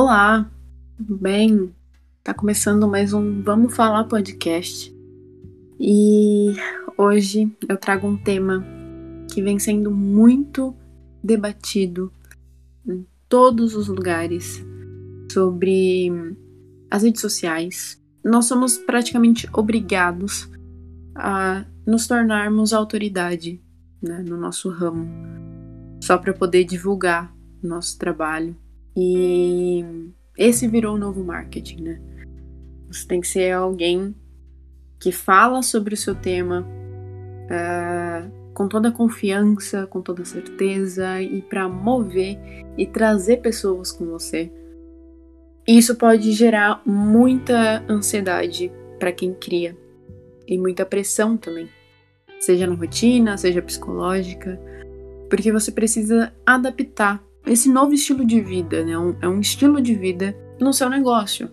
Olá, tudo bem? Tá começando mais um Vamos Falar podcast. E hoje eu trago um tema que vem sendo muito debatido em todos os lugares sobre as redes sociais. Nós somos praticamente obrigados a nos tornarmos autoridade né, no nosso ramo, só para poder divulgar nosso trabalho e esse virou o novo marketing, né? Você tem que ser alguém que fala sobre o seu tema uh, com toda confiança, com toda certeza e para mover e trazer pessoas com você. Isso pode gerar muita ansiedade para quem cria e muita pressão também, seja na rotina, seja psicológica, porque você precisa adaptar esse novo estilo de vida, né? Um, é um estilo de vida no seu negócio.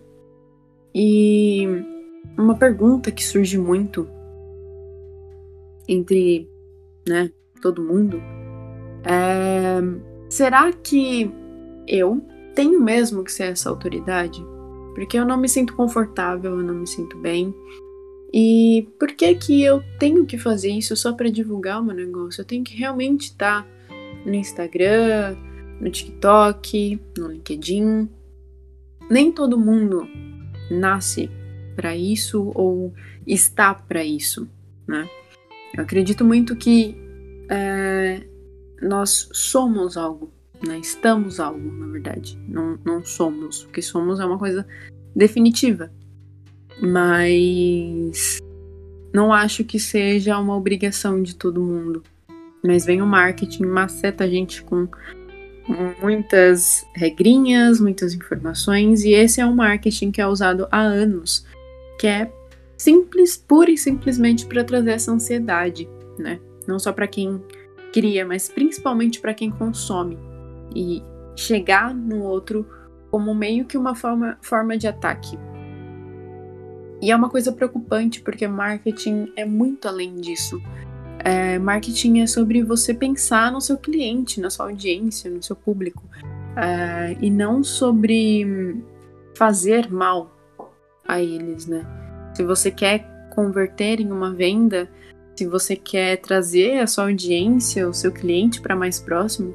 E uma pergunta que surge muito entre, né, todo mundo é: será que eu tenho mesmo que ser essa autoridade? Porque eu não me sinto confortável, eu não me sinto bem. E por que que eu tenho que fazer isso só para divulgar o meu negócio? Eu tenho que realmente estar tá no Instagram, no TikTok, no LinkedIn. Nem todo mundo nasce para isso ou está para isso, né? Eu acredito muito que é, nós somos algo, né? Estamos algo, na verdade. Não, não somos. O que somos é uma coisa definitiva. Mas não acho que seja uma obrigação de todo mundo. Mas vem o marketing, maceta a gente com muitas regrinhas, muitas informações, e esse é um marketing que é usado há anos, que é simples, pura e simplesmente para trazer essa ansiedade, né? Não só para quem cria, mas principalmente para quem consome. E chegar no outro como meio que uma forma, forma de ataque. E é uma coisa preocupante, porque marketing é muito além disso. É, marketing é sobre você pensar no seu cliente, na sua audiência, no seu público, é, e não sobre fazer mal a eles, né? Se você quer converter em uma venda, se você quer trazer a sua audiência, o seu cliente para mais próximo,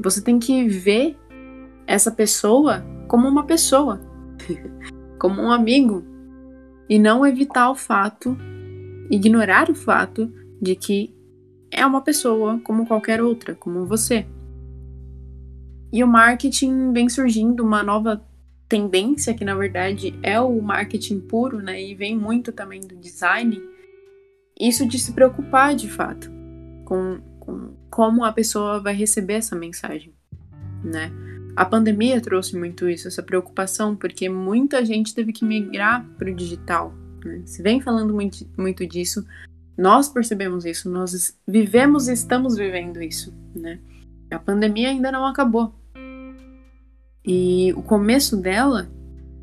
você tem que ver essa pessoa como uma pessoa, como um amigo, e não evitar o fato, ignorar o fato de que é uma pessoa como qualquer outra, como você. E o marketing vem surgindo uma nova tendência que na verdade é o marketing puro, né? E vem muito também do design. Isso de se preocupar de fato com, com como a pessoa vai receber essa mensagem, né? A pandemia trouxe muito isso, essa preocupação, porque muita gente teve que migrar para o digital. Né? Se vem falando muito, muito disso, nós percebemos isso, nós vivemos e estamos vivendo isso, né? A pandemia ainda não acabou. E o começo dela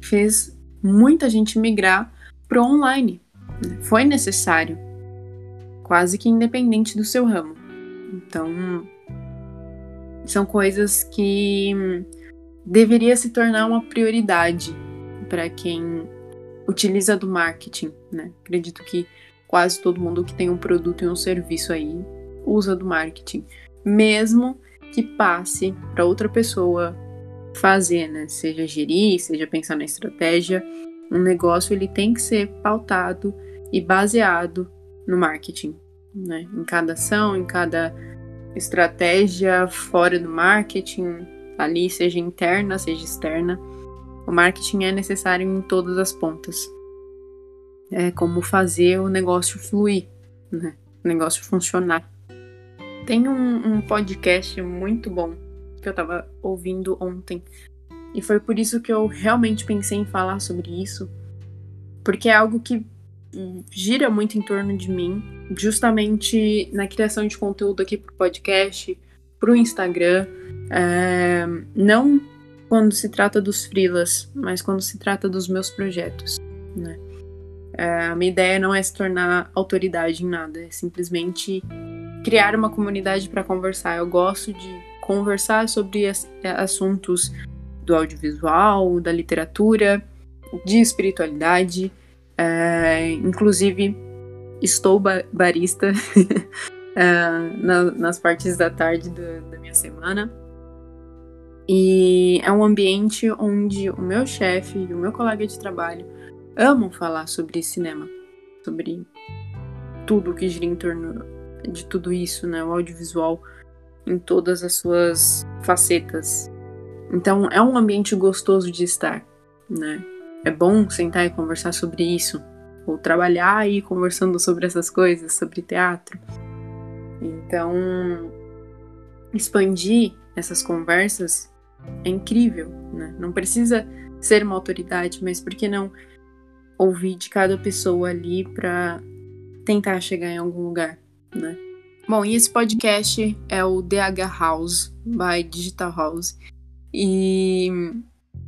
fez muita gente migrar para online. Né? Foi necessário, quase que independente do seu ramo. Então, são coisas que deveria se tornar uma prioridade para quem utiliza do marketing, né? Acredito que quase todo mundo que tem um produto e um serviço aí usa do marketing, mesmo que passe para outra pessoa fazer, né? Seja gerir, seja pensar na estratégia, um negócio ele tem que ser pautado e baseado no marketing, né? Em cada ação, em cada estratégia fora do marketing, ali seja interna, seja externa, o marketing é necessário em todas as pontas é, como fazer o negócio fluir, né? O negócio funcionar. Tem um, um podcast muito bom que eu estava ouvindo ontem. E foi por isso que eu realmente pensei em falar sobre isso. Porque é algo que gira muito em torno de mim, justamente na criação de conteúdo aqui pro podcast, pro Instagram. É, não quando se trata dos freelas, mas quando se trata dos meus projetos, né? É, a minha ideia não é se tornar autoridade em nada, é simplesmente criar uma comunidade para conversar. Eu gosto de conversar sobre as, assuntos do audiovisual, da literatura, de espiritualidade. É, inclusive, estou ba barista é, na, nas partes da tarde do, da minha semana. E é um ambiente onde o meu chefe e o meu colega de trabalho amam falar sobre cinema, sobre tudo que gira em torno de tudo isso, né? O audiovisual em todas as suas facetas. Então é um ambiente gostoso de estar, né? É bom sentar e conversar sobre isso, ou trabalhar aí conversando sobre essas coisas, sobre teatro. Então, expandir essas conversas é incrível, né? Não precisa ser uma autoridade, mas por que não ouvir de cada pessoa ali para tentar chegar em algum lugar, né? Bom, e esse podcast é o DH House by Digital House. E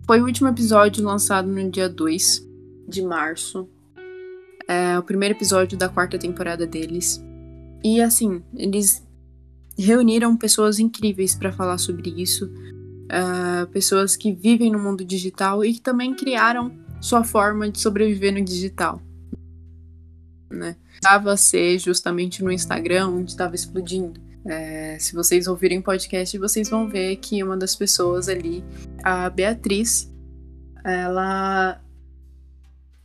foi o último episódio lançado no dia 2 de março. É o primeiro episódio da quarta temporada deles. E assim, eles reuniram pessoas incríveis para falar sobre isso. Uh, pessoas que vivem no mundo digital e que também criaram sua forma de sobreviver no digital. Né? Estava a ser justamente no Instagram onde estava explodindo. É, se vocês ouvirem podcast, vocês vão ver que uma das pessoas ali, a Beatriz, ela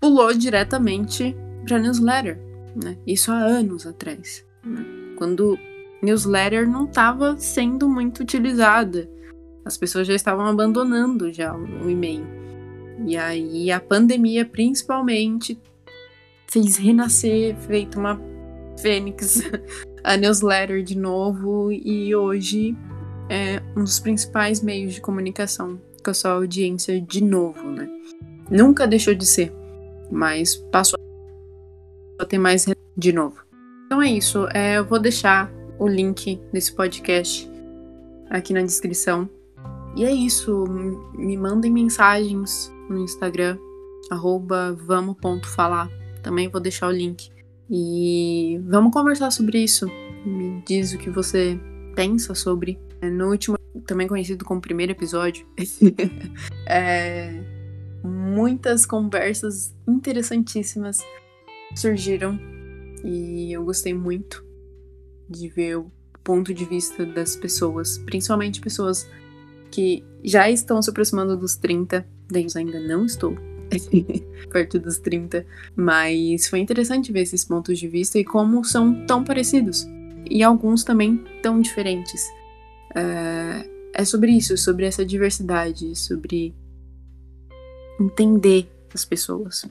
pulou diretamente para newsletter, né? Isso há anos atrás, né? quando newsletter não estava sendo muito utilizada, as pessoas já estavam abandonando já o e-mail. E aí a pandemia, principalmente, fez renascer, feito uma fênix, a newsletter de novo e hoje é um dos principais meios de comunicação com a sua audiência de novo, né? Nunca deixou de ser, mas passou a ter mais de novo. Então é isso, é, eu vou deixar o link desse podcast aqui na descrição. E é isso, me mandem mensagens no Instagram, arroba vamos.falar também vou deixar o link. E vamos conversar sobre isso. Me diz o que você pensa sobre. É, no último, também conhecido como primeiro episódio, é, muitas conversas interessantíssimas surgiram e eu gostei muito de ver o ponto de vista das pessoas, principalmente pessoas que já estão se aproximando dos 30, eu ainda não estou, perto dos 30. Mas foi interessante ver esses pontos de vista e como são tão parecidos. E alguns também tão diferentes. Uh, é sobre isso, sobre essa diversidade, sobre entender as pessoas.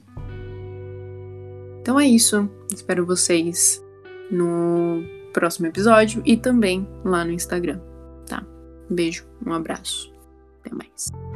Então é isso. Espero vocês no próximo episódio e também lá no Instagram, tá? Um beijo, um abraço. Até mais.